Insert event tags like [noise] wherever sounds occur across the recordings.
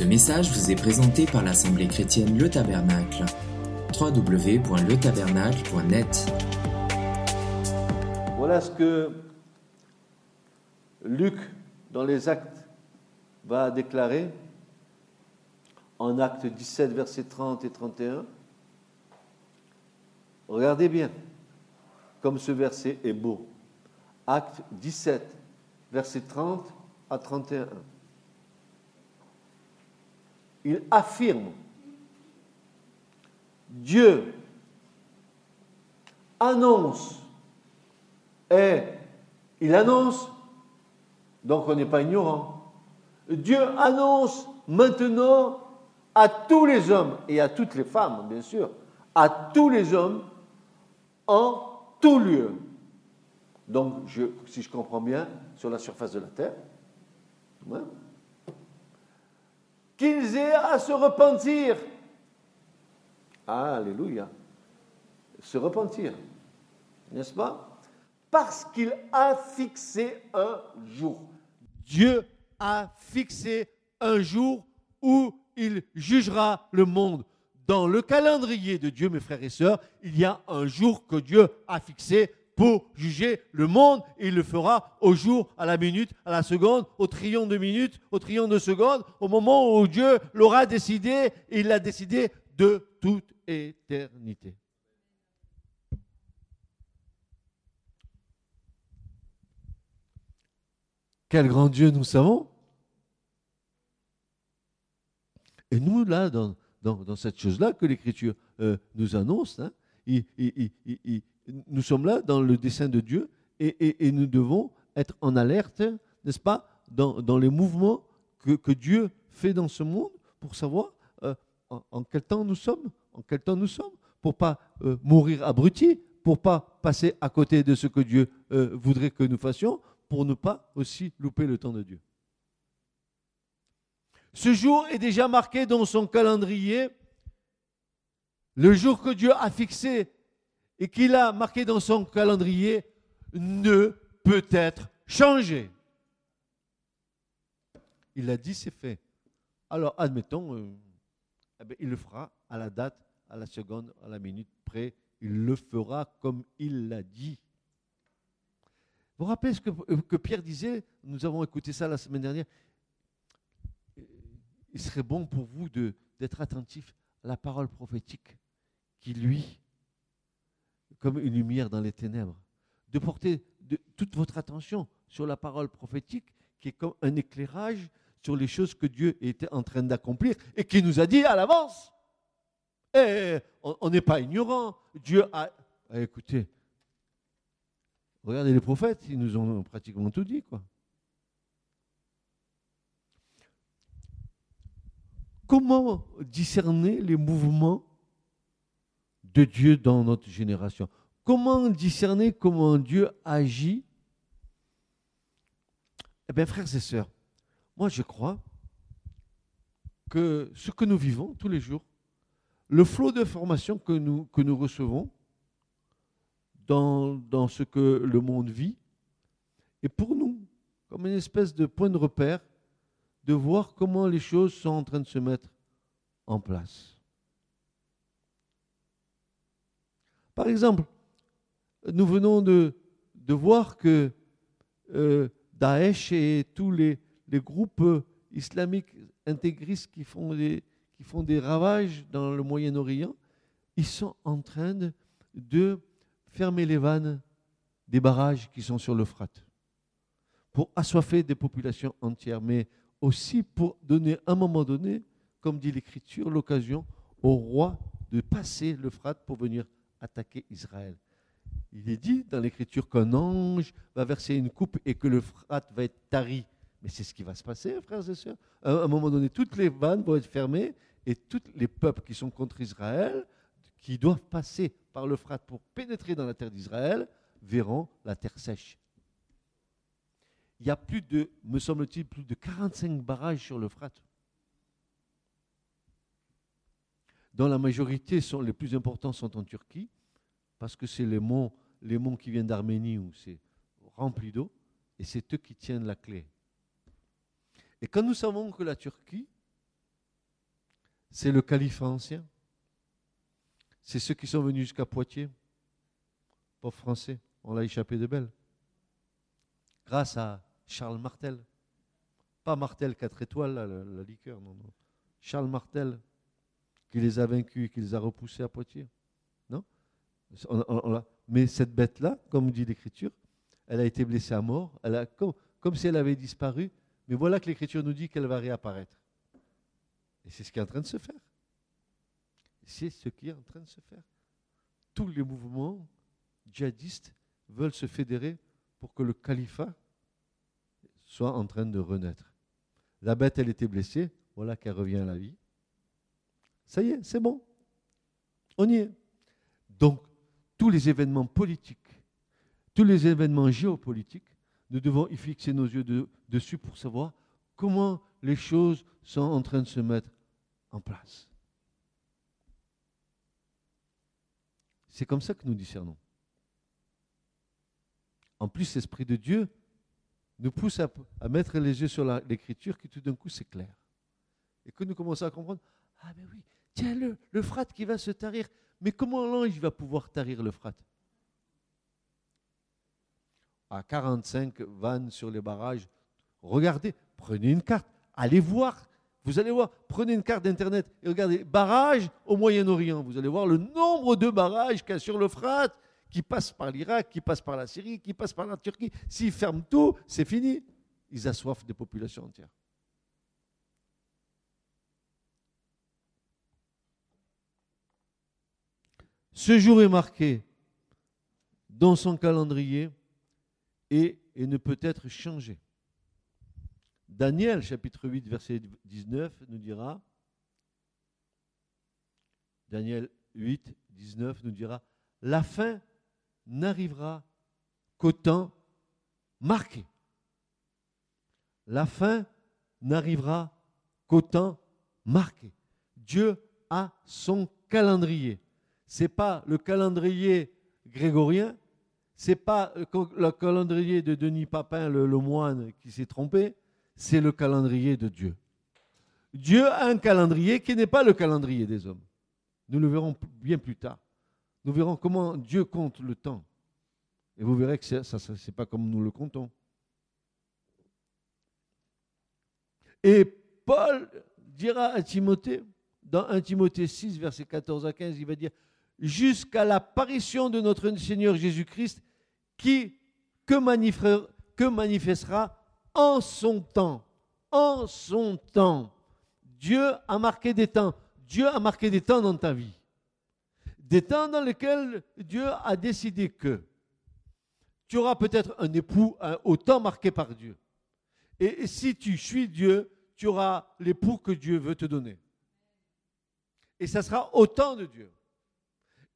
Ce message vous est présenté par l'Assemblée chrétienne Le Tabernacle. www.letabernacle.net Voilà ce que Luc, dans les actes, va déclarer en acte 17, versets 30 et 31. Regardez bien comme ce verset est beau. Acte 17, versets 30 à 31. Il affirme, Dieu annonce, et il annonce, donc on n'est pas ignorant, Dieu annonce maintenant à tous les hommes et à toutes les femmes, bien sûr, à tous les hommes en tout lieu. Donc, si je comprends bien, sur la surface de la terre, qu'ils aient à se repentir. Alléluia. Se repentir, n'est-ce pas? Parce qu'il a fixé un jour. Dieu a fixé un jour où il jugera le monde. Dans le calendrier de Dieu, mes frères et sœurs, il y a un jour que Dieu a fixé pour juger le monde. Il le fera au jour, à la minute, à la seconde, au trillon de minutes, au trillon de secondes, au moment où Dieu l'aura décidé. Il l'a décidé de toute éternité. Quel grand Dieu nous savons Et nous, là, dans, dans, cette chose-là que l'Écriture euh, nous annonce, hein, nous sommes là dans le dessein de Dieu et, nous devons être en alerte, n'est-ce pas, dans, les mouvements que, Dieu fait dans ce monde pour savoir euh, en, quel temps nous sommes, en quel temps nous sommes, pour pas euh, mourir abrutis, pour pas passer à côté de ce que Dieu voudrait que nous fassions, pour ne pas aussi louper le temps de Dieu. Ce jour est déjà marqué dans son calendrier. Le jour que Dieu a fixé et qu'il a marqué dans son calendrier ne peut être changé. Il a dit, c'est fait. Alors, admettons, euh, eh ben, il le fera à la date, à la seconde, à la minute près. Il le fera comme il l'a dit. Vous vous rappelez ce que, que Pierre disait? Nous avons écouté ça la semaine dernière il serait bon pour vous d'être attentif à la parole prophétique qui, lui, comme une lumière dans les ténèbres, de porter toute votre attention sur la parole prophétique qui est comme un éclairage sur les choses que Dieu était en train d'accomplir et qui nous a dit à l'avance. Et on n'est pas ignorant. Dieu a... Écoutez, regardez les prophètes, ils nous ont pratiquement tout dit, quoi. Comment discerner les mouvements de Dieu dans notre génération Comment discerner comment Dieu agit? Eh bien, frères et sœurs, moi je crois que ce que nous vivons tous les jours, le flot d'informations que nous, recevons dans ce que le monde vit, est pour nous comme une espèce de point de repère de voir comment les choses sont en train de se mettre en place. Par exemple, nous venons de, voir que euh, Daesh et tous les, groupes islamiques intégristes qui font, des, qui font des ravages dans le Moyen-Orient, ils sont en train de, de fermer les vannes des barrages qui sont sur l'Euphrate pour assoiffer des populations entières. Mais aussi pour donner à un moment donné, comme dit l'Écriture, l'occasion au roi de passer l'Euphrate pour venir attaquer Israël. Il est dit dans l'Écriture qu'un ange va verser une coupe et que l'Euphrate va être tari. Mais c'est ce qui va se passer, frères et sœurs. À un moment donné, toutes les vannes vont être fermées et tous les peuples qui sont contre Israël, qui doivent passer par l'Euphrate pour pénétrer dans la terre d'Israël, verront la terre sèche il y a plus de, me semble-t-il, plus de 45 barrages sur l'Euphrate. Dont la majorité les plus importants sont en Turquie, parce que c'est les monts, les monts qui viennent d'Arménie où c'est rempli d'eau, et c'est eux qui tiennent la clé. Et quand nous savons que la Turquie c'est le califat ancien. C'est ceux qui sont venus jusqu'à Poitiers. Pauvre français, on l'a échappé de belle. Grâce à Charles Martel. Pas Martel 4 étoiles, la, liqueur, non. Charles Martel, qui les a vaincus qui les a repoussés à Poitiers. Non? Mais cette bête-là, comme dit l'Écriture, elle a été blessée à mort, elle a, comme, comme si elle avait disparu, mais voilà que l'Écriture nous dit qu'elle va réapparaître. Et c'est ce qui est en train de se faire. C'est ce qui est en train de se faire. Tous les mouvements djihadistes veulent se fédérer pour que le califat soit en train de renaître. La bête, elle était blessée, voilà qu'elle revient à la vie. Ça y est, c'est bon. On y est. Donc, tous les événements politiques, tous les événements géopolitiques, nous devons y fixer nos yeux dessus pour savoir comment les choses sont en train de se mettre en place. C'est comme ça que nous discernons. En plus, l'Esprit de Dieu nous pousse à, mettre les yeux sur l'Écriture, qui tout d'un coup s'éclaire. Et que nous commençons à comprendre, ah ben oui, tiens, le, le frat qui va se tarir, mais comment l'ange va pouvoir tarir le frat À 45 vannes sur les barrages, regardez, prenez une carte, allez voir vous allez voir, prenez une carte d'Internet et regardez barrages au Moyen-Orient. Vous allez voir le nombre de barrages qu'il y a sur le Frat, qui passent par l'Irak, qui passent par la Syrie, qui passent par la Turquie. S'ils ferment tout, c'est fini. Ils assoiffent des populations entières. Ce jour est marqué dans son calendrier et, ne peut être changé. Daniel chapitre 8 verset 19 nous dira, Daniel 8, 19 nous dira, la fin n'arrivera qu'au temps marqué. La fin n'arrivera qu'au temps marqué. Dieu a son calendrier. N'est pas le calendrier grégorien, n'est pas le calendrier de Denis Papin, le moine, qui s'est trompé, c'est le calendrier de Dieu. Dieu a un calendrier qui n'est pas le calendrier des hommes. Nous le verrons bien plus tard. Nous verrons comment Dieu compte le temps. Et vous verrez que ce n'est pas comme nous le comptons. Et Paul dira à Timothée, dans 1 Timothée 6, verset 14 à 15, il va dire, jusqu'à l'apparition de notre Seigneur Jésus-Christ, qui, que, manifestera en son temps. En son temps. Dieu a marqué des temps. Dieu a marqué des temps dans ta vie. Des temps dans lesquels Dieu a décidé que tu auras peut-être un époux au temps marqué par Dieu. Et si tu suis Dieu, tu auras l'époux que Dieu veut te donner. Et ça sera au temps de Dieu.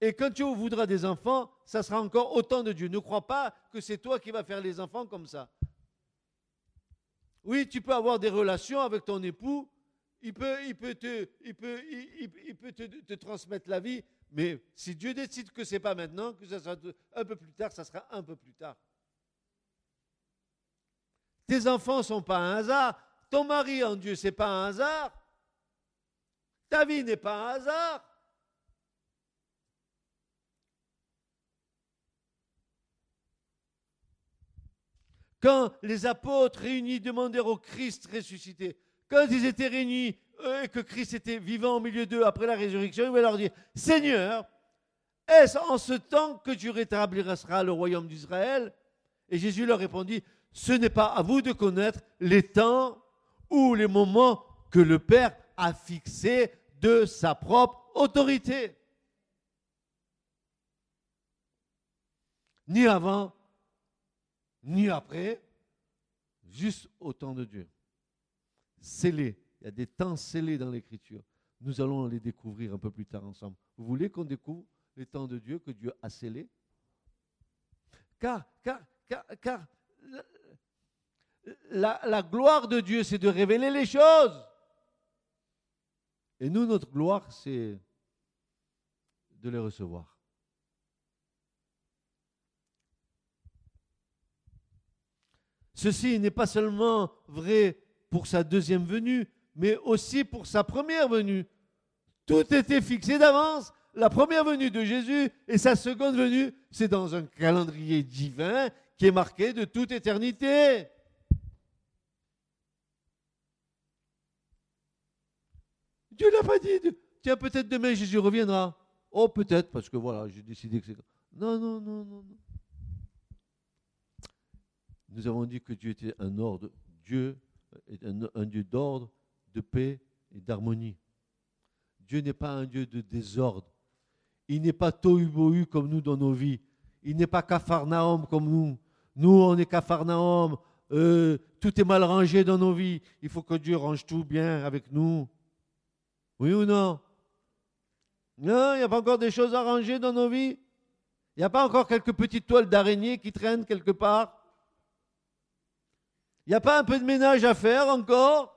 Et quand tu voudras des enfants, ça sera encore autant de Dieu. Ne crois pas que c'est toi qui vas faire les enfants comme ça. Oui, tu peux avoir des relations avec ton époux, il peut, il peut, te, il peut, il, peut te, transmettre la vie, mais si Dieu décide que ce n'est pas maintenant, que ça sera un peu plus tard, ça sera un peu plus tard. Tes enfants ne sont pas un hasard. Ton mari en Dieu, ce n'est pas un hasard. Ta vie n'est pas un hasard. Quand les apôtres réunis demandèrent au Christ ressuscité, quand ils étaient réunis et que Christ était vivant au milieu d'eux après la résurrection, il va leur dire, Seigneur, est-ce en ce temps que tu rétabliras le royaume d'Israël? Et Jésus leur répondit, ce n'est pas à vous de connaître les temps ou les moments que le Père a fixés de sa propre autorité. Ni avant, ni après, juste au temps de Dieu. Scellé. Il y a des temps scellés dans l'Écriture. Nous allons les découvrir un peu plus tard ensemble. Vous voulez qu'on découvre les temps de Dieu que Dieu a scellés? Car, car, car, car la, la gloire de Dieu, c'est de révéler les choses. Et nous, notre gloire, c'est de les recevoir. Ceci n'est pas seulement vrai pour sa deuxième venue, mais aussi pour sa première venue. Tout était fixé d'avance. La première venue de Jésus et sa seconde venue, c'est dans un calendrier divin qui est marqué de toute éternité. Dieu n'a pas dit, tiens, peut-être demain Jésus reviendra. Oh, peut-être, parce que voilà, j'ai décidé que c'est. Non, non, non, non, non. Nous avons dit que Dieu était un ordre. Dieu est un, Dieu d'ordre, de paix et d'harmonie. Dieu n'est pas un Dieu de désordre. Il n'est pas tohu comme nous dans nos vies. Il n'est pas Capharnaüm comme nous. Nous, on est Capharnaüm. Euh, tout est mal rangé dans nos vies. Il faut que Dieu range tout bien avec nous. Oui ou non? Non, il n'y a pas encore des choses à ranger dans nos vies Il n'y a pas encore quelques petites toiles d'araignée qui traînent quelque part Il n'y a pas un peu de ménage à faire encore?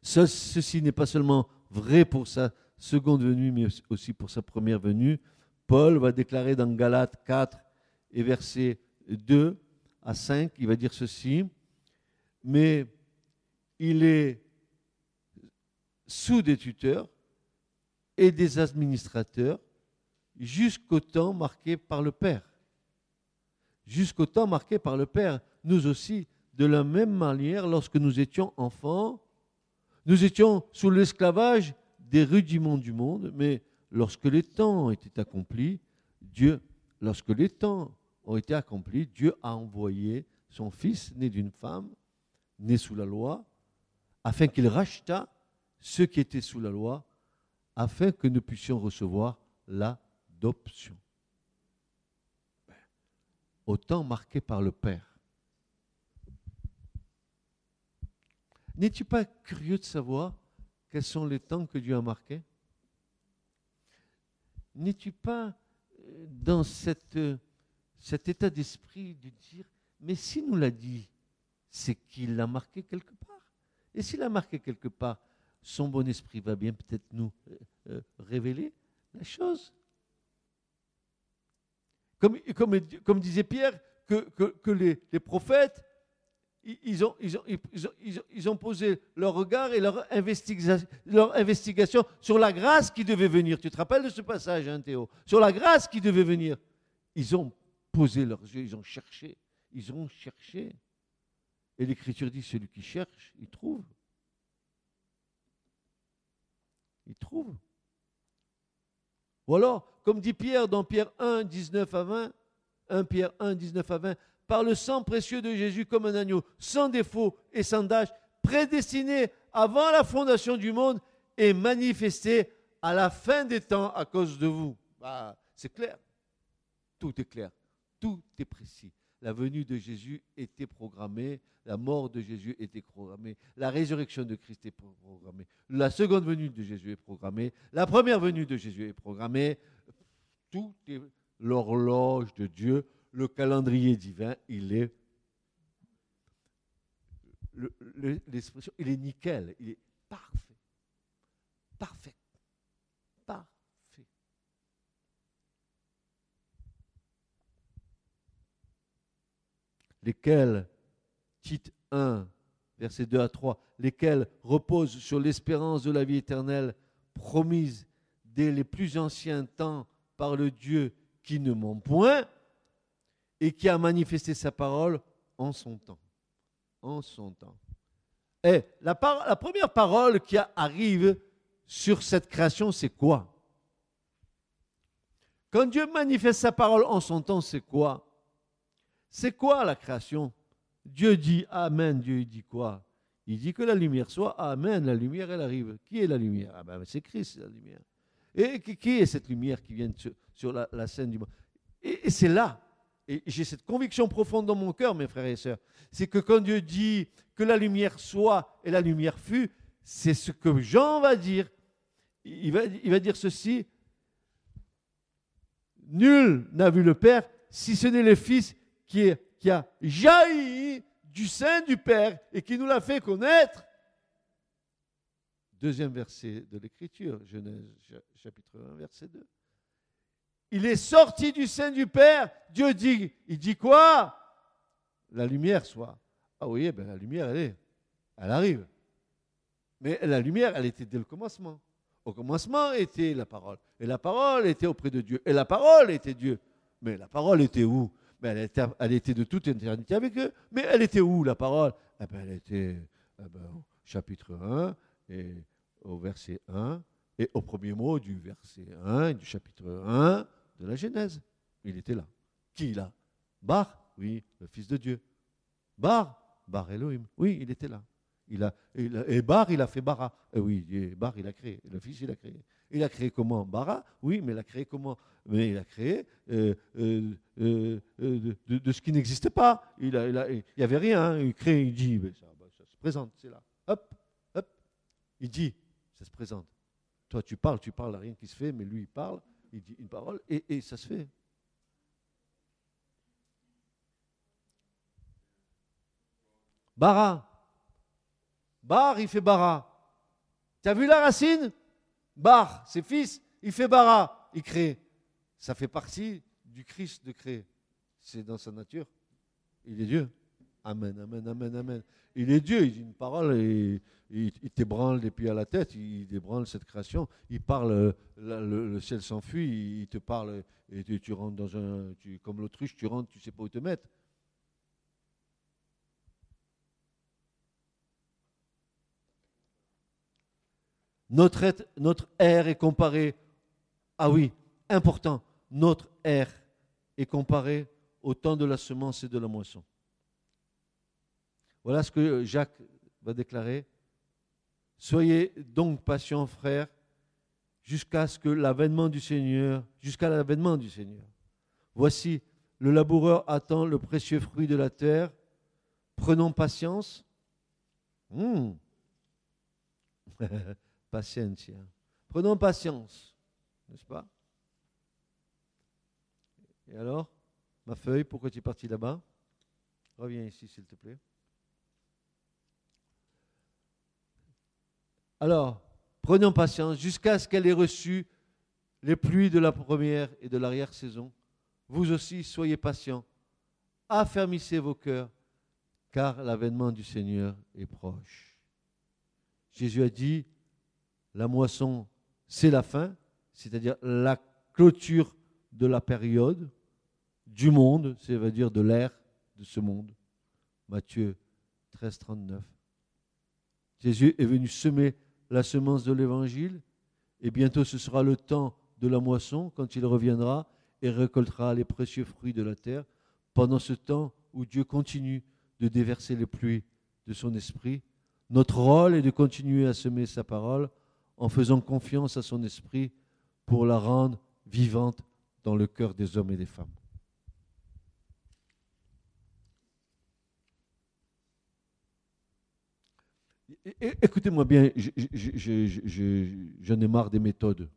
Ceci n'est pas seulement vrai pour sa seconde venue, mais aussi pour sa première venue. Paul va déclarer dans Galates 4 et verset 2 à 5, il va dire ceci, mais il est sous des tuteurs et des administrateurs jusqu'au temps marqué par le Père. Jusqu'au temps marqué par le Père. Nous aussi, de la même manière, lorsque nous étions enfants, nous étions sous l'esclavage des rudiments du monde, mais lorsque les temps étaient accomplis, Dieu, lorsque les temps ont été accomplis, Dieu a envoyé son Fils, né d'une femme, né sous la loi, afin qu'il rachetât ceux qui étaient sous la loi, afin que nous puissions recevoir l'adoption. Au temps marqué par le Père. N'es-tu pas curieux de savoir quels sont les temps que Dieu a marqués? N'es-tu pas euh, dans cette cet état d'esprit de dire, mais s'il nous l'a dit, c'est qu'il l'a marqué quelque part. Et s'il l'a marqué quelque part, son bon esprit va bien peut-être nous euh, euh, révéler la chose. Comme, disait Pierre, que, les, prophètes, ils ont, posé leur regard et leur, leur investigation sur la grâce qui devait venir. Tu te rappelles de ce passage, hein, Théo? Sur la grâce qui devait venir. Ils ont posé leurs yeux, ils ont cherché, ils ont cherché. Et l'Écriture dit, celui qui cherche, il trouve. Il trouve. Ou alors, comme dit Pierre dans Pierre 1, 19 à 20, 1 Pierre 1, 19 à 20, par le sang précieux de Jésus comme un agneau, sans défaut et sans d'âge, prédestiné avant la fondation du monde et manifesté à la fin des temps à cause de vous. Bah, c'est clair. Tout est clair. Tout est précis. La venue de Jésus était programmée, la mort de Jésus était programmée, la résurrection de Christ est programmée, la seconde venue de Jésus est programmée, la première venue de Jésus est programmée. Tout est l'horloge de Dieu, le calendrier divin, il est l'expression, il est nickel, il est parfait, parfait, parfait. lesquels, Tite 1, versets 2 à 3, lesquels reposent sur l'espérance de la vie éternelle promise dès les plus anciens temps par le Dieu qui ne ment point et qui a manifesté sa parole en son temps. En son temps. Et la, première parole qui arrive sur cette création, c'est quoi? Quand Dieu manifeste sa parole en son temps, c'est quoi? C'est quoi la création? Dieu dit Amen. Dieu dit quoi? Il dit que la lumière soit Amen. La lumière, elle arrive. Qui est la lumière? Ah ben, C'est Christ, la lumière. Et qui est cette lumière qui vient sur, la, scène du monde Et, c'est là, et j'ai cette conviction profonde dans mon cœur, mes frères et sœurs, c'est que quand Dieu dit que la lumière soit et la lumière fut, c'est ce que Jean va dire. Il va, il va dire ceci Nul n'a vu le Père si ce n'est le Fils qui, a jailli du sein du Père et qui nous l'a fait connaître. Deuxième verset de l'Écriture, Genèse chapitre 1, verset 2. Il est sorti du sein du Père. Dieu dit, il dit quoi? La lumière soit. Ah oui, ben la lumière, elle est. Elle arrive. Mais la lumière, elle était dès le commencement. Au commencement était la parole. Et la parole était auprès de Dieu. Et la parole était Dieu. Mais la parole était où? Mais elle, était, de toute éternité avec eux. Mais elle était où, la parole? Eh ben, Elle était eh ben, chapitre 1 et au verset 1 et au premier mot du verset 1 du chapitre 1 de la Genèse. Il était là. Qui là? Bar, oui, le Fils de Dieu. Bar, Bar Elohim. Oui, il était là. Il a, et Bar, il a fait Bara. Eh oui, Bar, il a créé. Le Fils, il a créé. Il a créé comment? Bara Oui, mais il a créé comment? Mais il a créé euh, euh, euh, de, ce qui n'existait pas. Il n'y avait rien. Hein. Il crée, il dit, ça, bah, ça se présente, c'est là. Hop. Il dit, ça se présente. Toi, tu parles, tu parles, rien qui se fait, mais lui, il parle, il dit une parole, et, et ça se fait. Bara. Bar, il fait bara. Tu as vu la racine? Bar, ses fils, il fait bara, il crée. Ça fait partie du Christ de créer. C'est dans sa nature. Il est Dieu. Amen, amen, amen, amen. Il est Dieu, il dit une parole et il, t'ébranle des pieds à la tête, il ébranle cette création. Il parle, le, ciel s'enfuit, il, te parle et tu, rentres dans un. Tu, comme l'autruche, tu rentres, tu sais pas où te mettre. Notre, notre air est comparé, ah oui, important, notre air est comparé au temps de la semence et de la moisson. Voilà ce que Jacques va déclarer. Soyez donc patients, frères, jusqu'à ce que l'avènement du Seigneur, jusqu'à l'avènement du Seigneur. Voici, le laboureur attend le précieux fruit de la terre. Prenons patience. Hmm. [laughs] Patience. Prenons patience, n'est-ce pas? Et alors, ma feuille, pourquoi tu es parti là-bas? Reviens ici, s'il te plaît. Alors, prenons patience jusqu'à ce qu'elle ait reçu les pluies de la première et de l'arrière-saison. Vous aussi, soyez patients. Affermissez vos cœurs, car l'avènement du Seigneur est proche. Jésus a dit, la moisson, c'est la fin, c'est-à-dire la clôture de la période du monde, c'est-à-dire de l'ère de ce monde. Matthieu 13, 39. Jésus est venu semer la semence de l'évangile et bientôt ce sera le temps de la moisson quand il reviendra et récoltera les précieux fruits de la terre. Pendant ce temps où Dieu continue de déverser les pluies de son esprit, notre rôle est de continuer à semer sa parole en faisant confiance à son esprit pour la rendre vivante dans le cœur des hommes et des femmes. Écoutez-moi bien, j'en ai marre des méthodes.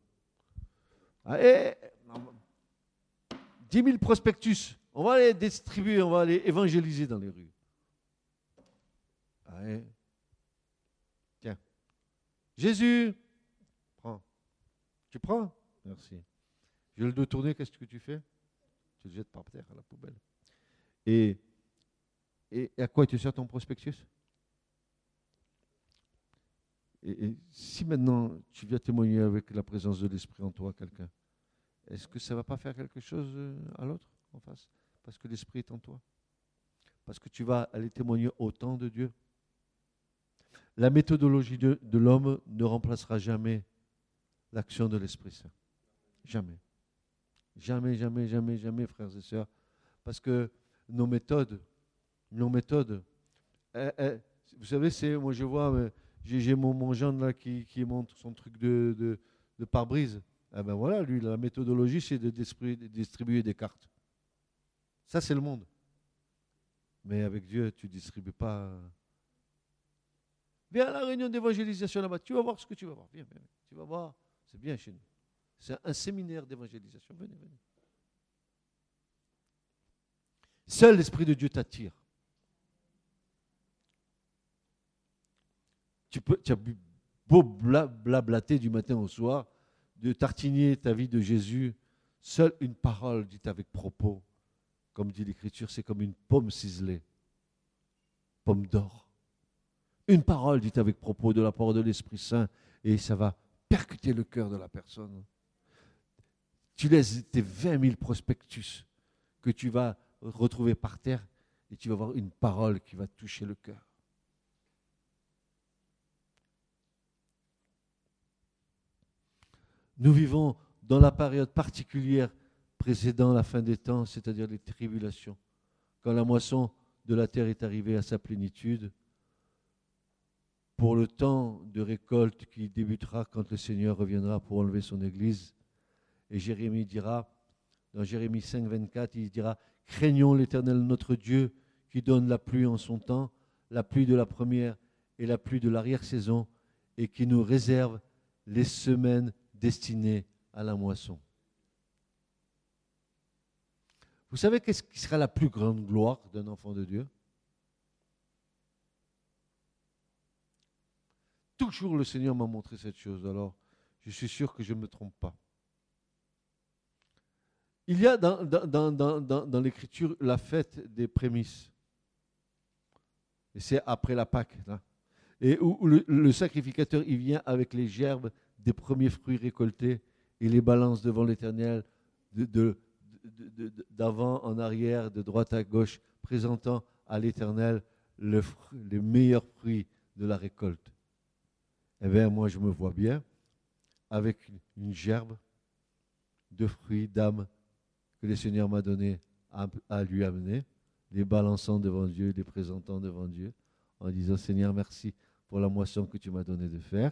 10 000 prospectus, on va les distribuer, on va les évangéliser dans les rues. Tiens, Jésus, tu prends? Merci. Je le dois tourner, qu'est-ce que tu fais? Tu le jettes par terre à la poubelle. Et, et à quoi tu sers ton prospectus? Et, si maintenant tu viens témoigner avec la présence de l'Esprit en toi, quelqu'un, est-ce que ça ne va pas faire quelque chose euh, à l'autre en face? Parce que l'Esprit est en toi. Parce que tu vas aller témoigner autant de Dieu. La méthodologie de l'homme ne remplacera jamais l'action de l'Esprit Saint. Jamais. Jamais, jamais, jamais, jamais, frères et sœurs. Parce que nos méthodes, nos méthodes, eh, eh, vous savez, c'est, moi je vois, j'ai mon, mon jeune là qui, monte son truc de pare-brise. Eh ben voilà, lui, la méthodologie, c'est de distribuer, des cartes. Ça, c'est le monde. Mais avec Dieu, tu ne distribues pas. Viens à la réunion d'évangélisation là-bas, tu vas voir ce que tu vas voir. Viens, viens, tu vas voir. C'est bien chez nous. C'est un séminaire d'évangélisation. Venez, venez. Seul l'Esprit de Dieu t'attire. Tu, peux, tu as beau blablater du matin au soir, de tartiner ta vie de Jésus, seule une parole dite avec propos, comme dit l'Écriture, c'est comme une pomme ciselée. pomme d'or. Une parole dite avec propos de la parole de l'Esprit Saint et ça va percuter le cœur de la personne. Tu laisses tes 20 000 prospectus que tu vas retrouver par terre et tu vas avoir une parole qui va toucher le cœur. Nous vivons dans la période particulière précédant la fin des temps, c'est-à-dire les tribulations, quand la moisson de la terre est arrivée à sa plénitude, pour le temps de récolte qui débutera quand le Seigneur reviendra pour enlever son Église. Et Jérémie dira, dans Jérémie 5, 24, il dira, craignons l'Éternel notre Dieu qui donne la pluie en son temps, la pluie de la première et la pluie de l'arrière-saison, et qui nous réserve les semaines destinées à la moisson. Vous savez qu'est-ce qui sera la plus grande gloire d'un enfant de Dieu? Toujours le Seigneur m'a montré cette chose, alors je suis sûr que je ne me trompe pas. Il y a dans, l'Écriture la fête des prémices. Et c'est après la Pâque. Et où le, sacrificateur, il vient avec les gerbes des premiers fruits récoltés et les balance devant l'Éternel d'avant en arrière, de droite à gauche, présentant à l'Éternel le, les meilleurs fruits de la récolte. Eh bien, moi, je me vois bien avec une gerbe de fruits d'âme que le Seigneur m'a donné à, lui amener, les balançant devant Dieu, les présentant devant Dieu, en disant Seigneur, merci pour la moisson que tu m'as donné de faire.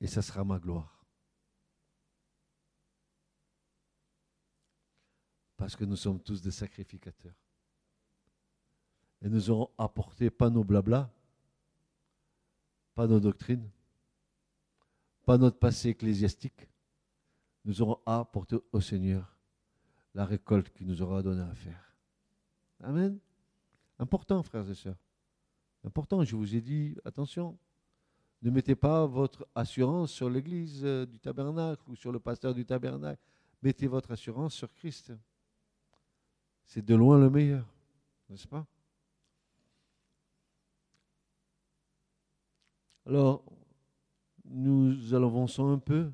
Et ça sera ma gloire. Parce que nous sommes tous des sacrificateurs. Et nous aurons apporté pas nos blablas, pas nos doctrines, pas notre passé ecclésiastique. Nous aurons apporté au Seigneur la récolte qu'il nous aura donné à faire. Amen. Important, frères et sœurs. Important, je vous ai dit, attention, ne mettez pas votre assurance sur l'église euh, du tabernacle ou sur le pasteur du tabernacle. Mettez votre assurance sur Christ. C'est de loin le meilleur, n'est-ce pas? Alors, nous avançons un peu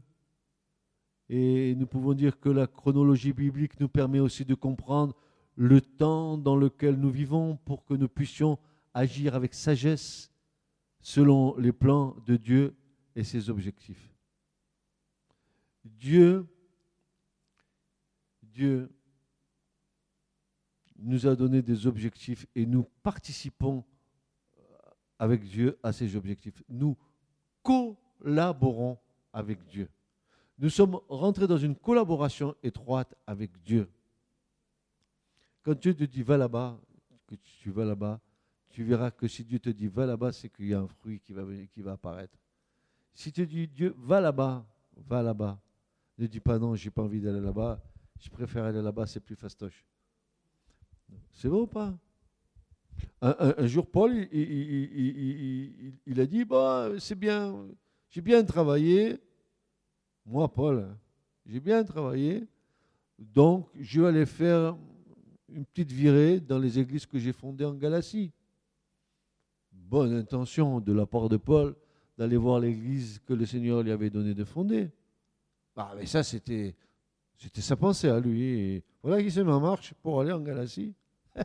et nous pouvons dire que la chronologie biblique nous permet aussi de comprendre le temps dans lequel nous vivons pour que nous puissions agir avec sagesse selon les plans de Dieu et ses objectifs. Dieu, Dieu nous a donné des objectifs et nous participons avec Dieu à ces objectifs. Nous collaborons avec Dieu. Nous sommes rentrés dans une collaboration étroite avec Dieu. Quand Dieu te dit va là-bas, que tu vas là-bas, tu verras que si Dieu te dit va là-bas, c'est qu'il y a un fruit qui va, qui va apparaître. Si tu dis Dieu va là-bas, va là-bas, ne dis pas non, j'ai pas envie d'aller là-bas, je préfère aller là-bas, c'est plus fastoche. C'est bon ou pas? Un, jour, Paul, il, a dit, bah, c'est bien, j'ai bien travaillé. Moi, Paul, j'ai bien travaillé. Donc, je vais aller faire une petite virée dans les églises que j'ai fondées en Galatie. Bonne intention de la part de Paul d'aller voir l'église que le Seigneur lui avait donné de fonder. Ah, mais ça, c'était, c'était sa pensée à lui. Voilà qui se met en marche pour aller en Galatie. [laughs]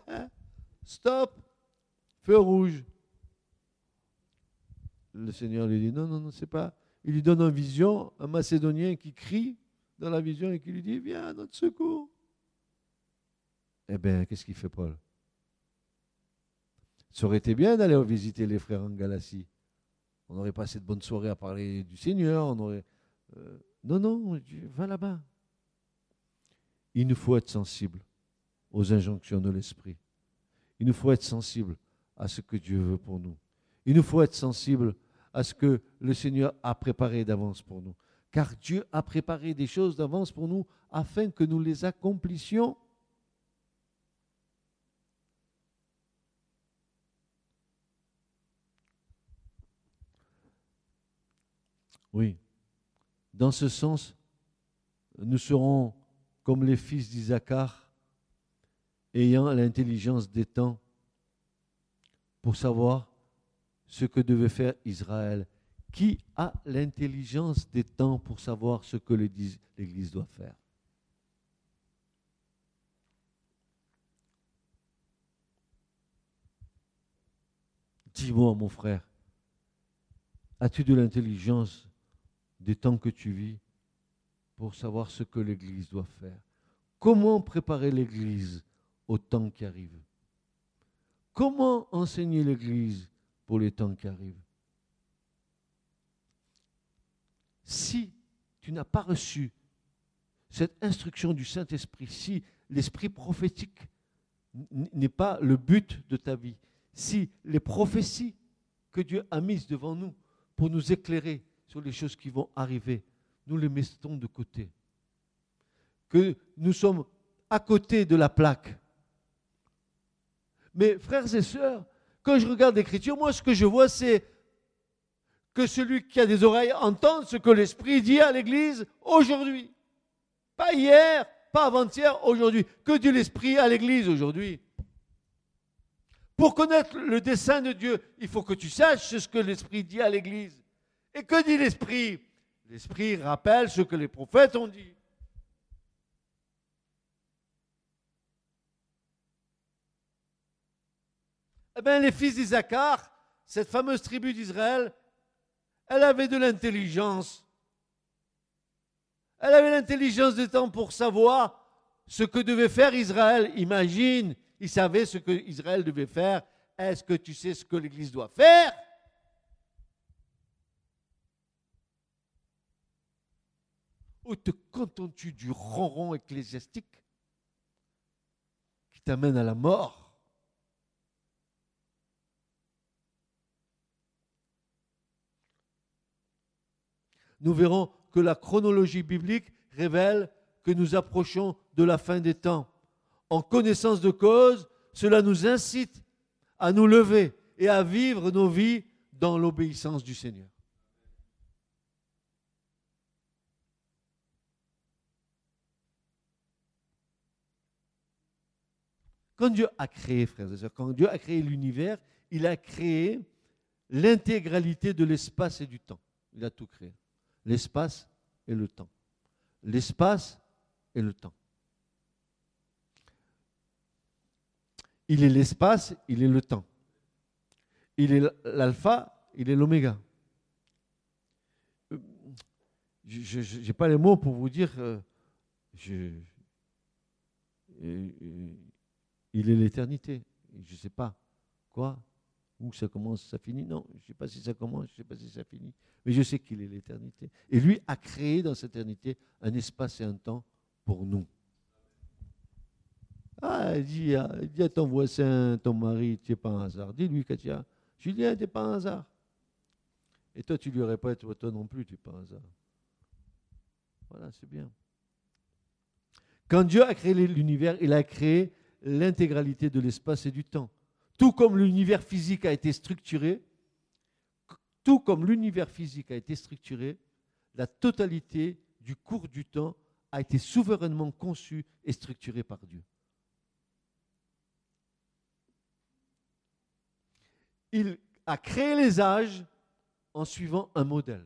Stop Feu rouge. Le Seigneur lui dit non, non, non, c'est pas. Il lui donne en vision un Macédonien qui crie dans la vision et qui lui dit Viens à notre secours. Eh bien, qu'est-ce qu'il fait, Paul? Ça aurait été bien d'aller visiter les frères en Galatie. On aurait passé de bonnes soirées à parler du Seigneur. On aurait, euh, non, non, va là-bas. Il nous faut être sensible aux injonctions de l'Esprit. Il nous faut être sensible à ce que Dieu veut pour nous. Il nous faut être sensible à ce que le Seigneur a préparé d'avance pour nous. Car Dieu a préparé des choses d'avance pour nous afin que nous les accomplissions. Oui. Dans ce sens, nous serons comme les fils d'Isaacar, ayant l'intelligence des temps pour savoir ce que devait faire Israël. Qui a l'intelligence des temps pour savoir ce que l'Église doit faire? Dis-moi, mon frère, as-tu de l'intelligence des temps que tu vis pour savoir ce que l'Église doit faire. Comment préparer l'Église au temps qui arrive? Comment enseigner l'Église pour les temps qui arrivent? Si tu n'as pas reçu cette instruction du Saint-Esprit, si l'esprit prophétique n'est pas le but de ta vie, si les prophéties que Dieu a mises devant nous pour nous éclairer sur les choses qui vont arriver, nous les mettons de côté, que nous sommes à côté de la plaque, mais frères et sœurs, quand je regarde l'Écriture, moi ce que je vois, c'est que celui qui a des oreilles entend ce que l'Esprit dit à l'Église aujourd'hui. Pas hier, pas avant-hier, aujourd'hui. Que dit l'Esprit à l'Église aujourd'hui? Pour connaître le dessein de Dieu, il faut que tu saches ce que l'Esprit dit à l'Église. Et que dit l'Esprit? L'Esprit rappelle ce que les prophètes ont dit. Eh bien, les fils d'Isaacar, cette fameuse tribu d'Israël, elle avait de l'intelligence. Elle avait l'intelligence des temps pour savoir ce que devait faire Israël. Imagine, ils savaient ce que Israël devait faire. Est-ce que tu sais ce que l'Église doit faire? Ou te contentes-tu du ronron ecclésiastique qui t'amène à la mort? Nous verrons que la chronologie biblique révèle que nous approchons de la fin des temps. En connaissance de cause, cela nous incite à nous lever et à vivre nos vies dans l'obéissance du Seigneur. Quand Dieu a créé, frères et sœurs, quand Dieu a créé l'univers, il a créé l'intégralité de l'espace et du temps. Il a tout créé l'espace et le temps. L'espace et le temps. Il est l'espace, il est le temps. Il est l'alpha, il est l'oméga. Je n'ai pas les mots pour vous dire, euh, je, il est l'éternité. Je ne sais pas quoi, où ça commence, ça finit. Non, je ne sais pas si ça commence, je ne sais pas si ça finit. Mais je sais qu'il est l'éternité. Et lui a créé dans cette éternité un espace et un temps pour nous. Ah, dis à, dis à ton voisin, ton mari, tu n'es pas un hasard. Dis-lui, Katia, Julien, tu n'es pas un hasard. Et toi, tu lui répètes, toi non plus, tu n'es pas un hasard. Voilà, c'est bien. Quand Dieu a créé l'univers, il a créé l'intégralité de l'espace et du temps. Tout comme l'univers physique a été structuré, tout comme l'univers physique a été structuré, la totalité du cours du temps a été souverainement conçue et structurée par Dieu. Il a créé les âges en suivant un modèle.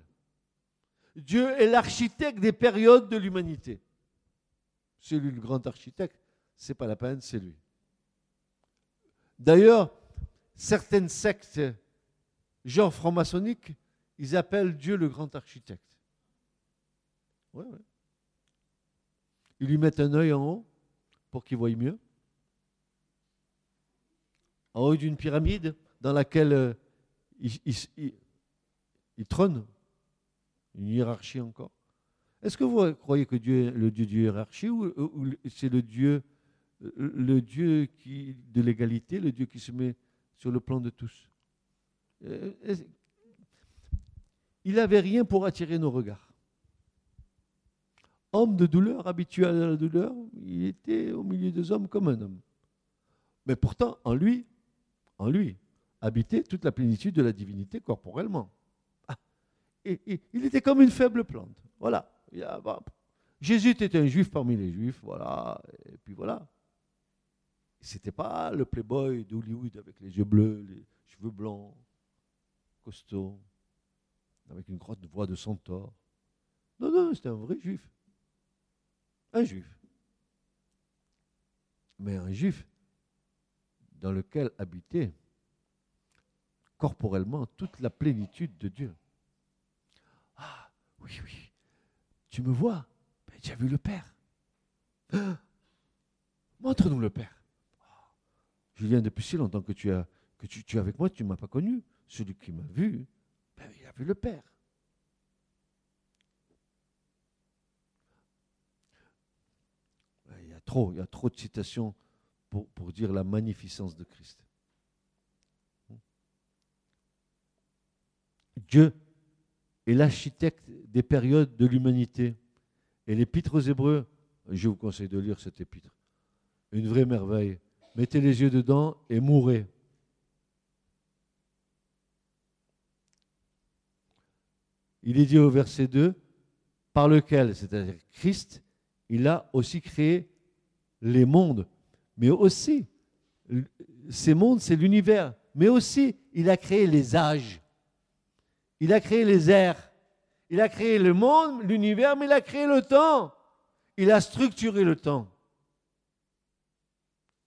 Dieu est l'architecte des périodes de l'humanité. C'est lui le grand architecte, c'est pas la peine, c'est lui. D'ailleurs, certaines sectes, genre franc-maçonniques, ils appellent Dieu le grand architecte. Ouais, ouais. Ils lui mettent un œil en haut pour qu'il voie mieux. En haut d'une pyramide dans laquelle euh, il, trône une hiérarchie encore. Est-ce que vous croyez que Dieu est le Dieu de hiérarchie ou c'est le Dieu le Dieu qui, de l'égalité, le Dieu qui se met sur le plan de tous. Euh, il n'avait rien pour attirer nos regards. Homme de douleur, habitué à la douleur, il était au milieu des hommes comme un homme. Mais pourtant, en lui, en lui, habitait toute la plénitude de la divinité corporellement. Ah, et, il était comme une faible plante. Voilà. Jésus était un juif parmi les juifs, voilà. Et puis voilà. C'était pas le playboy d'Hollywood avec les yeux bleus, les cheveux blancs, costaud, avec une grotte voix de centaure. Non, non, c'était un vrai juif. Un juif. Mais un juif dans lequel habitait corporellement toute la plénitude de Dieu. Ah, oui, oui, tu me vois, ben, tu as vu le Père. Ah, montre-nous le Père. Julien, depuis si longtemps que tu, as, que tu, es avec moi, tu ne m'as pas connu. Celui qui m'a vu, ben, il a vu le Père. Il y a trop, il y a trop de citations pour, pour dire la magnificence de Christ. Dieu est l'architecte des périodes de l'humanité. Et l'épître aux Hébreux, je vous conseille de lire cette épître. Une vraie merveille. Mettez les yeux dedans et mourrez. Il est dit au verset 2, par lequel, c'est-à-dire Christ, il a aussi créé les mondes, mais aussi, ces mondes, c'est l'univers, mais aussi, il a créé les âges. Il a créé les airs. Il a créé le monde, l'univers, mais il a créé le temps. Il a structuré le temps.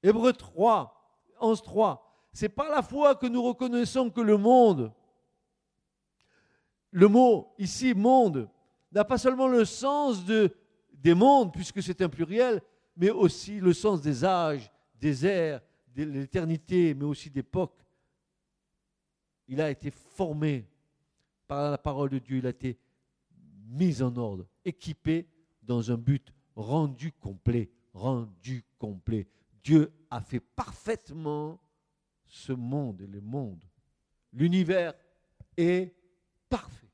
Hébreu 3, 11, 3. C'est par la foi que nous reconnaissons que le monde, le mot ici monde, n'a pas seulement le sens de, des mondes, puisque c'est un pluriel, mais aussi le sens des âges, des airs, de l'éternité, mais aussi d'époque. Il a été formé par la parole de Dieu, il a été mis en ordre, équipé dans un but rendu complet, rendu complet. Dieu a fait parfaitement ce monde et le monde. L'univers est parfait.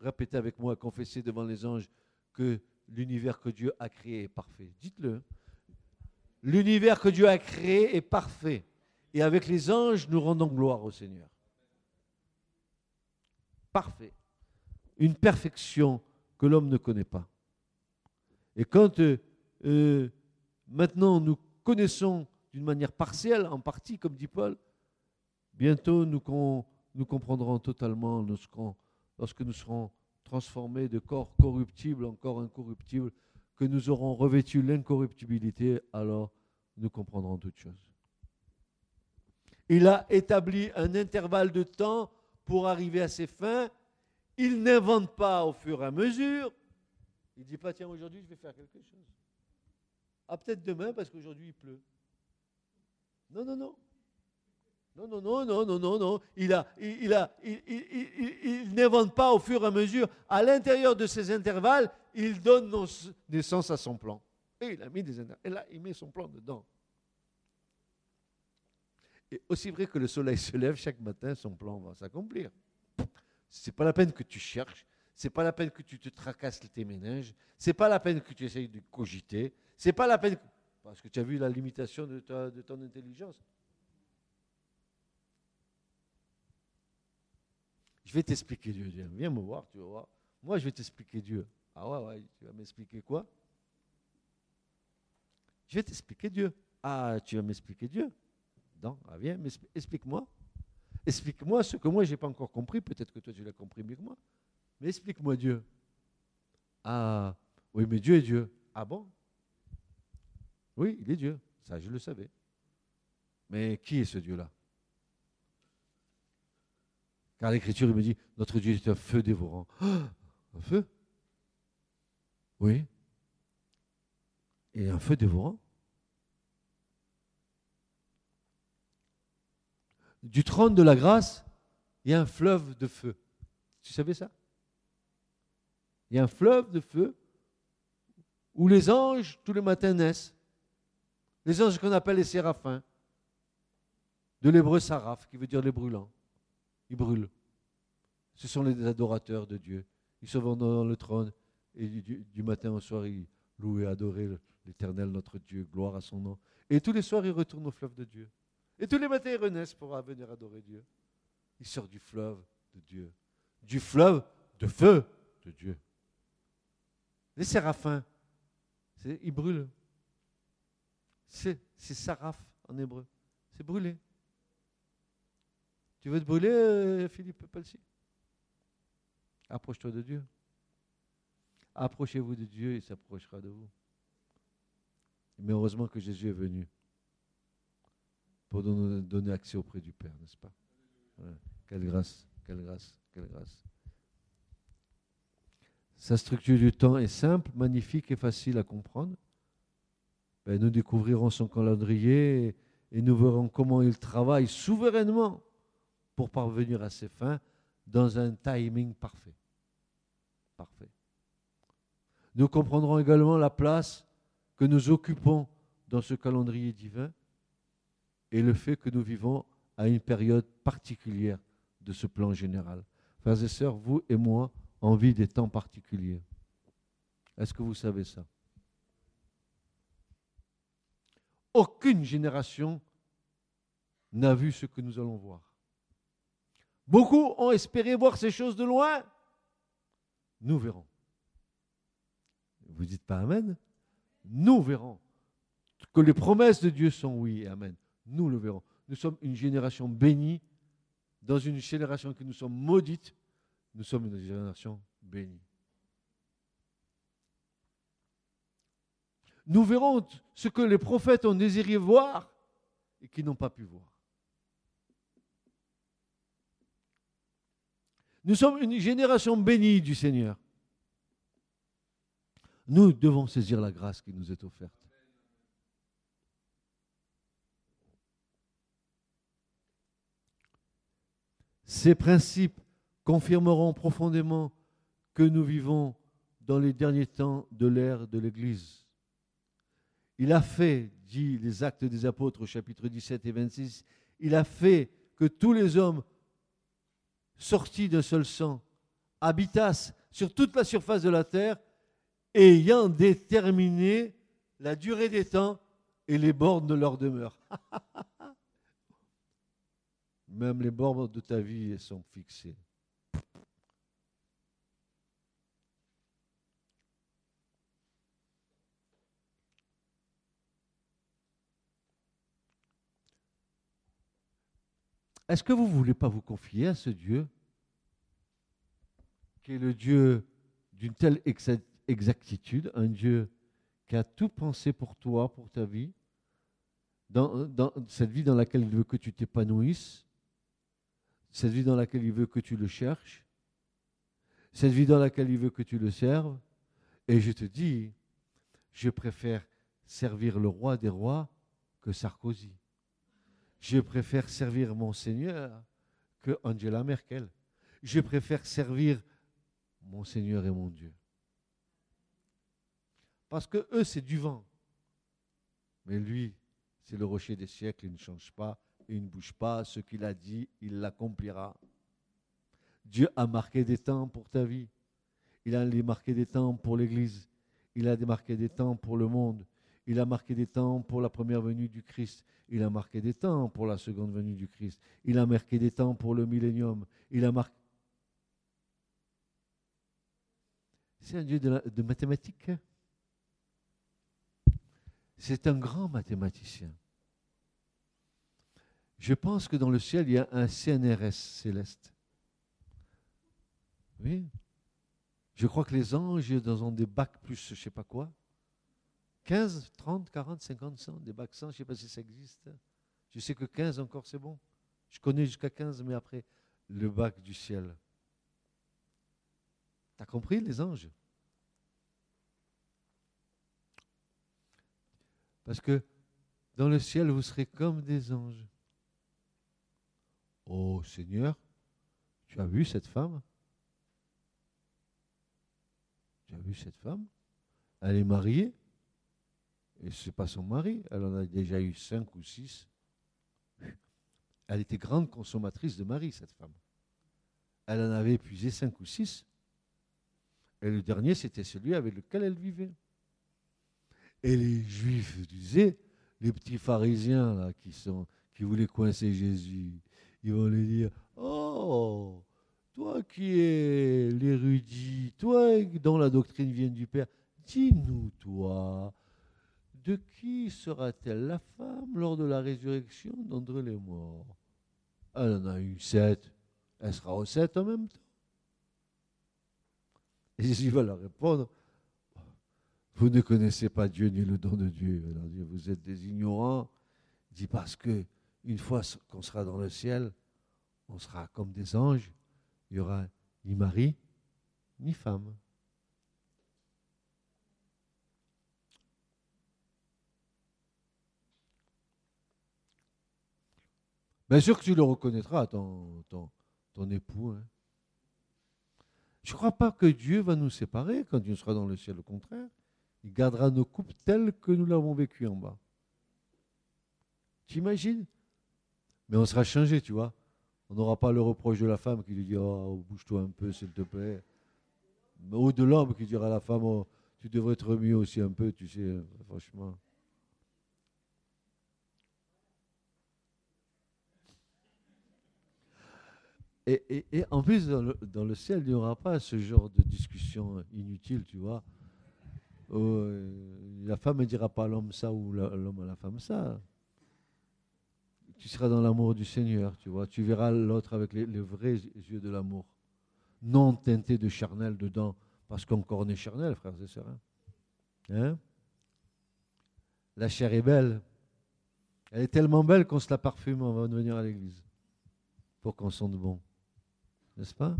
Répétez avec moi, confessez devant les anges que l'univers que Dieu a créé est parfait. Dites-le. L'univers que Dieu a créé est parfait. Et avec les anges, nous rendons gloire au Seigneur parfait, une perfection que l'homme ne connaît pas. Et quand euh, euh, maintenant nous connaissons d'une manière partielle, en partie, comme dit Paul, bientôt nous, comprendrons totalement lorsque nous serons transformés de corps corruptibles en corps incorruptibles, que nous aurons revêtu l'incorruptibilité, alors nous comprendrons toutes choses. Il a établi un intervalle de temps pour arriver à ses fins. Il n'invente pas au fur et à mesure. Il ne dit pas, tiens, aujourd'hui, je vais faire quelque chose. Ah, peut-être demain, parce qu'aujourd'hui, il pleut. Non, non, non. Non, non, non, non, non, non, non. Il, a, il, a, il, n'invente pas au fur et à mesure. À l'intérieur de ces intervalles, il donne naissance à son plan. Et il a mis des là, il met son plan dedans. Et aussi vrai que le soleil se lève chaque matin, son plan va s'accomplir. C'est pas la peine que tu cherches, c'est pas la peine que tu te tracasses tes méninges, c'est pas la peine que tu essayes de cogiter, c'est pas la peine parce que tu as vu la limitation de, de ton intelligence. Je vais t'expliquer Dieu. Viens me voir, tu vas voir. Moi, je vais t'expliquer Dieu. Ah ouais, ouais, tu vas m'expliquer quoi? Je vais t'expliquer Dieu. Ah, tu vas m'expliquer Dieu. Non, ah, viens, explique-moi. Explique-moi ce que moi, je n'ai pas encore compris. Peut-être que toi, tu l'as compris mieux que moi. Mais explique-moi Dieu. Ah, oui, mais Dieu est Dieu. Ah bon? Oui, il est Dieu. Ça, je le savais. Mais qui est ce Dieu-là? Car l'Écriture me dit, notre Dieu est un feu dévorant. [gasps] un feu? Oui. Et un feu dévorant? Du trône de la grâce, il y a un fleuve de feu. Tu savais ça? Il y a un fleuve de feu où les anges, tous les matins, naissent. Les anges qu'on appelle les séraphins, de l'hébreu saraph, qui veut dire les brûlants. Ils brûlent. Ce sont les adorateurs de Dieu. Ils se vont dans le trône et du, matin au soir, ils louent et adorent l'Éternel, notre Dieu, gloire à son nom. Et tous les soirs, ils retournent au fleuve de Dieu. Et tous les matins, ils renaissent pour venir adorer Dieu. Ils sortent du fleuve de Dieu. Du fleuve de feu de Dieu. Les séraphins, ils brûlent. C'est saraf en hébreu. C'est brûler. Tu veux te brûler, euh, Philippe Palsy Approche-toi de Dieu. Approchez-vous de Dieu, il s'approchera de vous. Mais heureusement que Jésus est venu pour nous donner accès auprès du Père, n'est-ce pas? Quelle grâce, quelle grâce, quelle grâce. Sa structure du temps est simple, magnifique et facile à comprendre. Ben, nous découvrirons son calendrier et nous verrons comment il travaille souverainement pour parvenir à ses fins dans un timing parfait. Parfait. Nous comprendrons également la place que nous occupons dans ce calendrier divin et le fait que nous vivons à une période particulière de ce plan général. Frères et sœurs, vous et moi, on des temps particuliers. Est-ce que vous savez ça? Aucune génération n'a vu ce que nous allons voir. Beaucoup ont espéré voir ces choses de loin. Nous verrons. Vous dites pas Amen? Nous verrons. Que les promesses de Dieu sont oui et Amen. Nous le verrons. Nous sommes une génération bénie. Dans une génération que nous sommes maudites, nous sommes une génération bénie. Nous verrons ce que les prophètes ont désiré voir et qui n'ont pas pu voir. Nous sommes une génération bénie du Seigneur. Nous devons saisir la grâce qui nous est offerte. Ces principes confirmeront profondément que nous vivons dans les derniers temps de l'ère de l'Église. Il a fait, dit les actes des apôtres au chapitre 17 et 26, il a fait que tous les hommes sortis d'un seul sang habitassent sur toute la surface de la terre, ayant déterminé la durée des temps et les bornes de leur demeure. [laughs] Même les bornes de ta vie sont fixées. Est-ce que vous ne voulez pas vous confier à ce Dieu qui est le Dieu d'une telle exactitude, un Dieu qui a tout pensé pour toi, pour ta vie, dans, cette vie dans laquelle il veut que tu t'épanouisses, cette vie dans laquelle il veut que tu le cherches, cette vie dans laquelle il veut que tu le serves. Et je te dis, je préfère servir le roi des rois que Sarkozy. Je préfère servir mon Seigneur que Angela Merkel. Je préfère servir mon Seigneur et mon Dieu. Parce que eux, c'est du vent. Mais lui, c'est le rocher des siècles, il ne change pas, il ne bouge pas. Ce qu'il a dit, il l'accomplira. Dieu a marqué des temps pour ta vie. Il a marqué des temps pour l'Église. Il a marqué des temps pour le monde. Il a marqué des temps pour la première venue du Christ. Il a marqué des temps pour la seconde venue du Christ. Il a marqué des temps pour le millénium. Il a marqué. C'est un Dieu de, mathématiques? C'est un grand mathématicien. Je pense que dans le ciel, il y a un CNRS céleste. Oui. Je crois que les anges, dans des bacs plus, je ne sais pas quoi, 15, 30, 40, 50, 100, des bacs 100, je ne sais pas si ça existe. Je sais que 15 encore, c'est bon. Je connais jusqu'à 15, mais après, le bac du ciel. T'as compris, les anges? Parce que dans le ciel, vous serez comme des anges. Oh Seigneur, tu as vu cette femme? Tu as vu cette femme? Elle est mariée? Et ce n'est pas son mari, elle en a déjà eu cinq ou six. Elle était grande consommatrice de mari, cette femme. Elle en avait épuisé cinq ou six. Et le dernier, c'était celui avec lequel elle vivait. Et les juifs disaient, les petits pharisiens là, qui, sont, qui voulaient coincer Jésus, ils vont lui dire, oh, toi qui es l'érudit, toi dont la doctrine vient du Père, dis-nous, toi, de qui sera-t-elle la femme lors de la résurrection d'entre les morts? Elle en a eu sept. Elle sera aux sept en même temps. Et Jésus va leur répondre Vous ne connaissez pas Dieu ni le don de Dieu. Alors, vous êtes des ignorants. Il dit Parce que une fois qu'on sera dans le ciel, on sera comme des anges. Il n'y aura ni mari ni femme. Bien sûr que tu le reconnaîtras, ton, époux. Hein. Je ne crois pas que Dieu va nous séparer quand Dieu sera dans le ciel. Au contraire, il gardera nos couples telles que nous l'avons vécu en bas. Tu imagines Mais on sera changé, tu vois. On n'aura pas le reproche de la femme qui lui dit Oh, bouge-toi un peu, s'il te plaît. Ou de l'homme qui dira à la femme oh, Tu devrais te remuer aussi un peu, tu sais, franchement. Et, en plus, dans le, ciel, il n'y aura pas ce genre de discussion inutile, tu vois. Euh, la femme ne dira pas à l'homme ça ou l'homme à la femme ça. Tu seras dans l'amour du Seigneur, tu vois. Tu verras l'autre avec les, vrais yeux de l'amour. Non teintés de charnel dedans, parce qu'encore on est charnel, frères et sœurs. Hein. hein? La chair est belle. Elle est tellement belle qu'on se la parfume avant de venir à l'église, pour qu'on sente bon n'est-ce pas?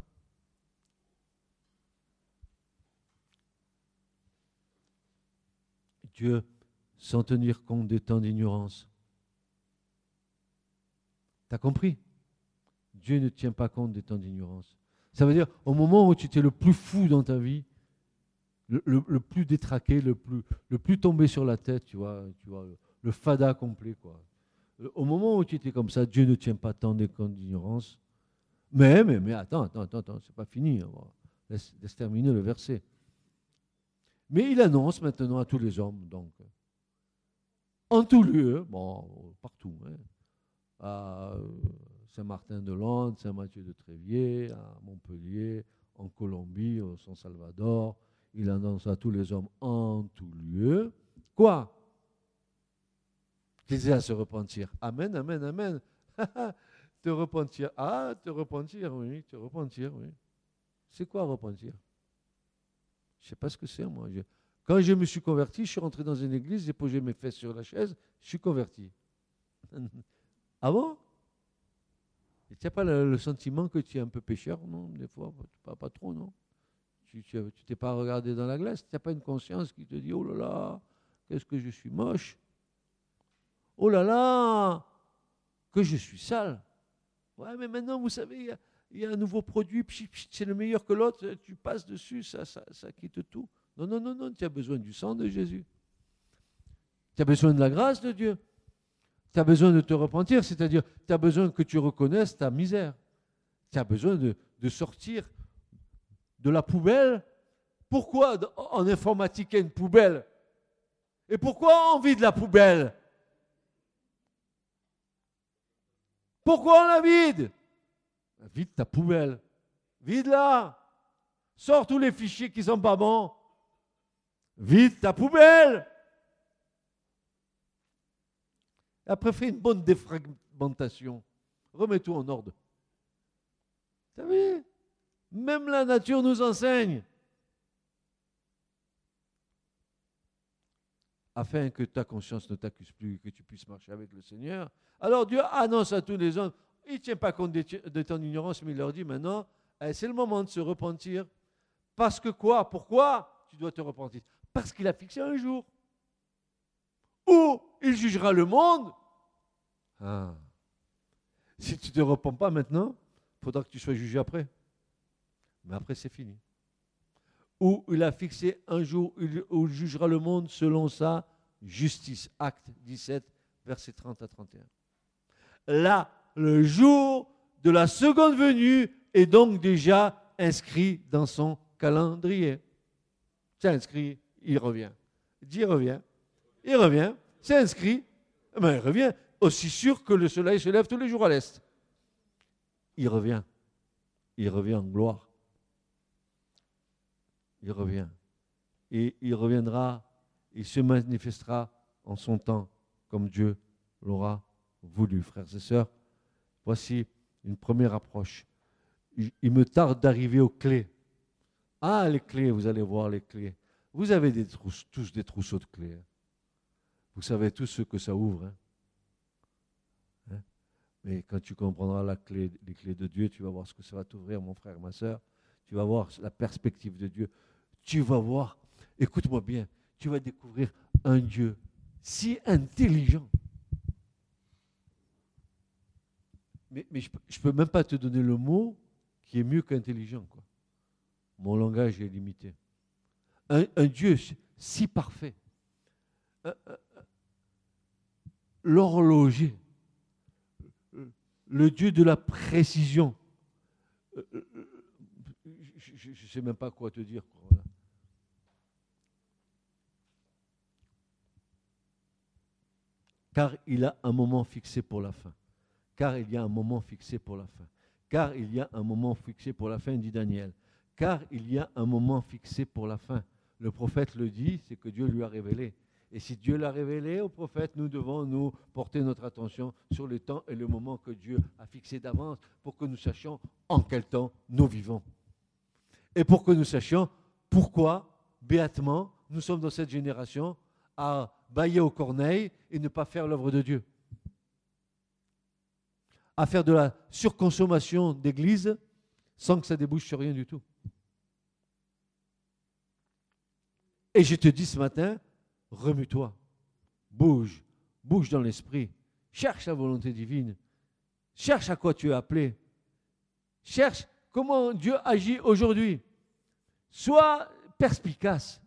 Dieu, sans tenir compte des temps d'ignorance. Tu as compris? Dieu ne tient pas compte des temps d'ignorance. Ça veut dire, au moment où tu étais le plus fou dans ta vie, le, plus détraqué, le plus, le plus tombé sur la tête, tu vois, tu vois le, fada complet. Quoi. Au moment où tu étais comme ça, Dieu ne tient pas tant des temps d'ignorance. Mais, mais, mais attends, attends, attends, attends c'est pas fini. Laisse, terminer le verset. Mais il annonce maintenant à tous les hommes, donc, en tout lieu, bon, partout, hein, à Saint-Mathieu de Tréviers, à Montpellier, en Colombie, au San Salvador, il annonce à tous les hommes en tout lieu, quoi? Qu'ils aient à se repentir. Amen, amen, amen. [laughs] Te repentir. Ah, te repentir, oui, te repentir, oui. C'est quoi repentir? Je ne sais pas ce que c'est, moi. Quand je me suis converti, je suis rentré dans une église, j'ai posé mes fesses sur la chaise, je suis converti. [laughs] ah bon? Tu n'as pas le, sentiment que tu es un peu pécheur, non? Des fois, pas, pas trop, non? Tu ne t'es pas regardé dans la glace, tu n'as pas une conscience qui te dit, oh là là, qu'est-ce que je suis moche? Oh là là, que je suis sale Ouais, mais maintenant, vous savez, il y, a un nouveau produit, c'est le meilleur que l'autre, tu passes dessus, ça, ça, ça quitte tout. Non, non, non, non, tu as besoin du sang de Jésus. Tu as besoin de la grâce de Dieu. Tu as besoin de te repentir, c'est-à-dire tu as besoin que tu reconnaisses ta misère. Tu as besoin de, sortir de la poubelle. Pourquoi en informatique il y a une poubelle? Et pourquoi on vit de la poubelle? Pourquoi on la vide? Vide ta poubelle. Vide-la. Sors tous les fichiers qui sont pas bons. Vide ta poubelle. Après, fais une bonne défragmentation. Remets tout en ordre. Vous savez, même la nature nous enseigne. Afin que ta conscience ne t'accuse plus, que tu puisses marcher avec le Seigneur. Alors Dieu annonce à tous les hommes, il ne tient pas compte de ton ignorance, mais il leur dit maintenant, eh, c'est le moment de se repentir. Parce que quoi? Pourquoi? Tu dois te repentir Parce qu'il a fixé un jour où il jugera le monde. Ah. Si tu ne te repens pas maintenant, il faudra que tu sois jugé après. Mais après, c'est fini où il a fixé un jour où il jugera le monde selon sa justice. Acte 17, versets 30 à 31. Là, le jour de la seconde venue est donc déjà inscrit dans son calendrier. C'est inscrit, il revient. Il revient. Il revient. C'est inscrit. Mais il revient aussi sûr que le soleil se lève tous les jours à l'est. Il revient. Il revient en gloire il revient. Et il reviendra, il se manifestera en son temps, comme Dieu l'aura voulu. Frères et sœurs, voici une première approche. Il me tarde d'arriver aux clés. Ah, les clés, vous allez voir les clés. Vous avez tous des trousseaux de clés. Hein. Vous savez tous ce que ça ouvre. Hein. Hein? Mais quand tu comprendras les clés de Dieu, tu vas voir ce que ça va t'ouvrir, mon frère, ma soeur. Tu vas voir la perspective de Dieu. Tu vas voir, écoute-moi bien, tu vas découvrir un Dieu si intelligent. Mais, je ne peux même pas te donner le mot qui est mieux qu'intelligent. Quoi. Mon langage est limité. Un, Dieu si parfait. L'horloger. Le Dieu de la précision. Je ne sais même pas quoi te dire. Car il a un moment fixé pour la fin car il y a un moment fixé pour la fin. Car il y a un moment fixé pour la fin, dit Daniel. Car il y a un moment fixé pour la fin. Le prophète le dit, c'est que Dieu lui a révélé. Et si Dieu l'a révélé au prophète, nous devons nous porter notre attention sur le temps et le moment que Dieu a fixé d'avance pour que nous sachions en quel temps nous vivons. Et pour que nous sachions pourquoi, béatement, nous sommes dans cette génération à bailler aux corneilles et ne pas faire l'œuvre de Dieu. À faire de la surconsommation d'église sans que ça débouche sur rien du tout. Et je te dis ce matin, remue-toi, bouge, bouge dans l'esprit, cherche la volonté divine, cherche à quoi tu es appelé, cherche comment Dieu agit aujourd'hui. Sois perspicace,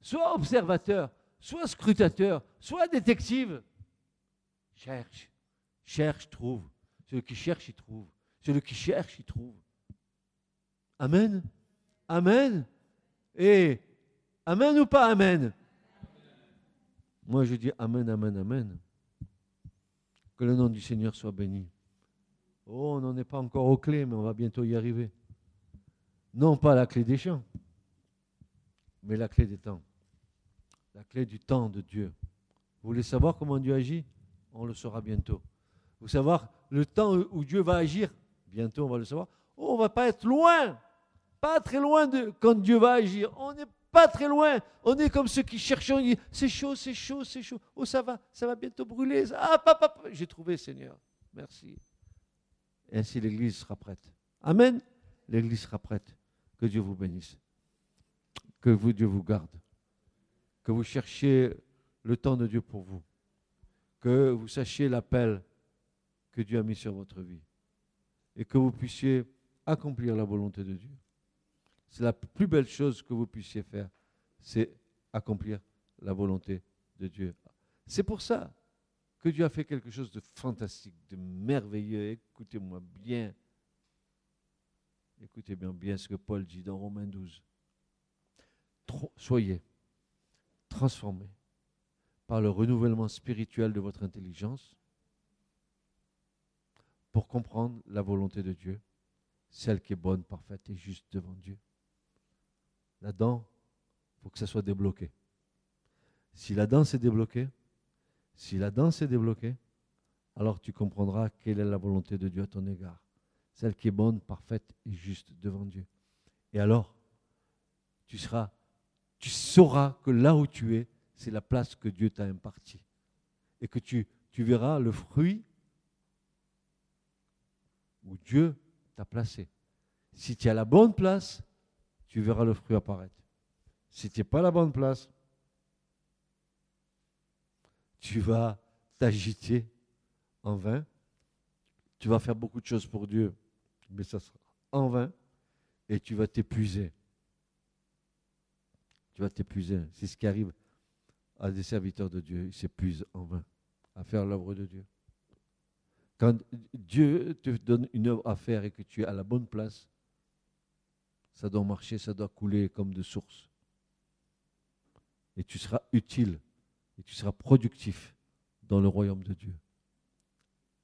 sois observateur, sois scrutateur, sois détective. Cherche, cherche, trouve. Celui qui cherche, il trouve. Celui qui cherche, il trouve. Amen. Amen. Et Amen ou pas Amen? Moi, je dis Amen, Amen, Amen. Que le nom du Seigneur soit béni. Oh, on n'en est pas encore aux clés, mais on va bientôt y arriver. Non pas la clé des champs, mais la clé des temps. La clé du temps de Dieu. Vous voulez savoir comment Dieu agit? On le saura bientôt. Vous savoir le temps où Dieu va agir, bientôt on va le savoir, on ne va pas être loin, pas très loin de quand Dieu va agir. On n'est pas très loin. On est comme ceux qui cherchent, c'est chaud, c'est chaud, c'est chaud. Oh, ça va, ça va bientôt brûler. Ah, papa, j'ai trouvé, Seigneur. Merci. Ainsi l'Église sera prête. Amen. L'Église sera prête. Que Dieu vous bénisse. Que Dieu vous garde. Que vous cherchiez le temps de Dieu pour vous. Que vous sachiez l'appel que Dieu a mis sur votre vie et que vous puissiez accomplir la volonté de Dieu. C'est la plus belle chose que vous puissiez faire, c'est accomplir la volonté de Dieu. C'est pour ça que Dieu a fait quelque chose de fantastique, de merveilleux. Écoutez-moi bien. Écoutez bien, bien ce que Paul dit dans Romains 12. Soyez transformés par le renouvellement spirituel de votre intelligence pour comprendre la volonté de Dieu, celle qui est bonne, parfaite et juste devant Dieu. Là-dedans, il faut que ça soit débloqué. Si la danse est débloquée, si la danse est débloquée, alors tu comprendras quelle est la volonté de Dieu à ton égard, celle qui est bonne, parfaite et juste devant Dieu. Et alors, tu seras, tu sauras que là où tu es, c'est la place que Dieu t'a impartie. Et que tu, tu verras le fruit où Dieu t'a placé. Si tu es à la bonne place, tu verras le fruit apparaître. Si tu n'es pas à la bonne place, tu vas t'agiter en vain. Tu vas faire beaucoup de choses pour Dieu, mais ça sera en vain. Et tu vas t'épuiser. Tu vas t'épuiser. C'est ce qui arrive à des serviteurs de Dieu. Ils s'épuisent en vain à faire l'œuvre de Dieu. Quand Dieu te donne une œuvre à faire et que tu es à la bonne place, ça doit marcher, ça doit couler comme de source. Et tu seras utile et tu seras productif dans le royaume de Dieu.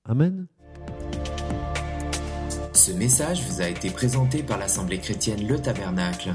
Amen. Ce message vous a été présenté par l'Assemblée chrétienne Le Tabernacle.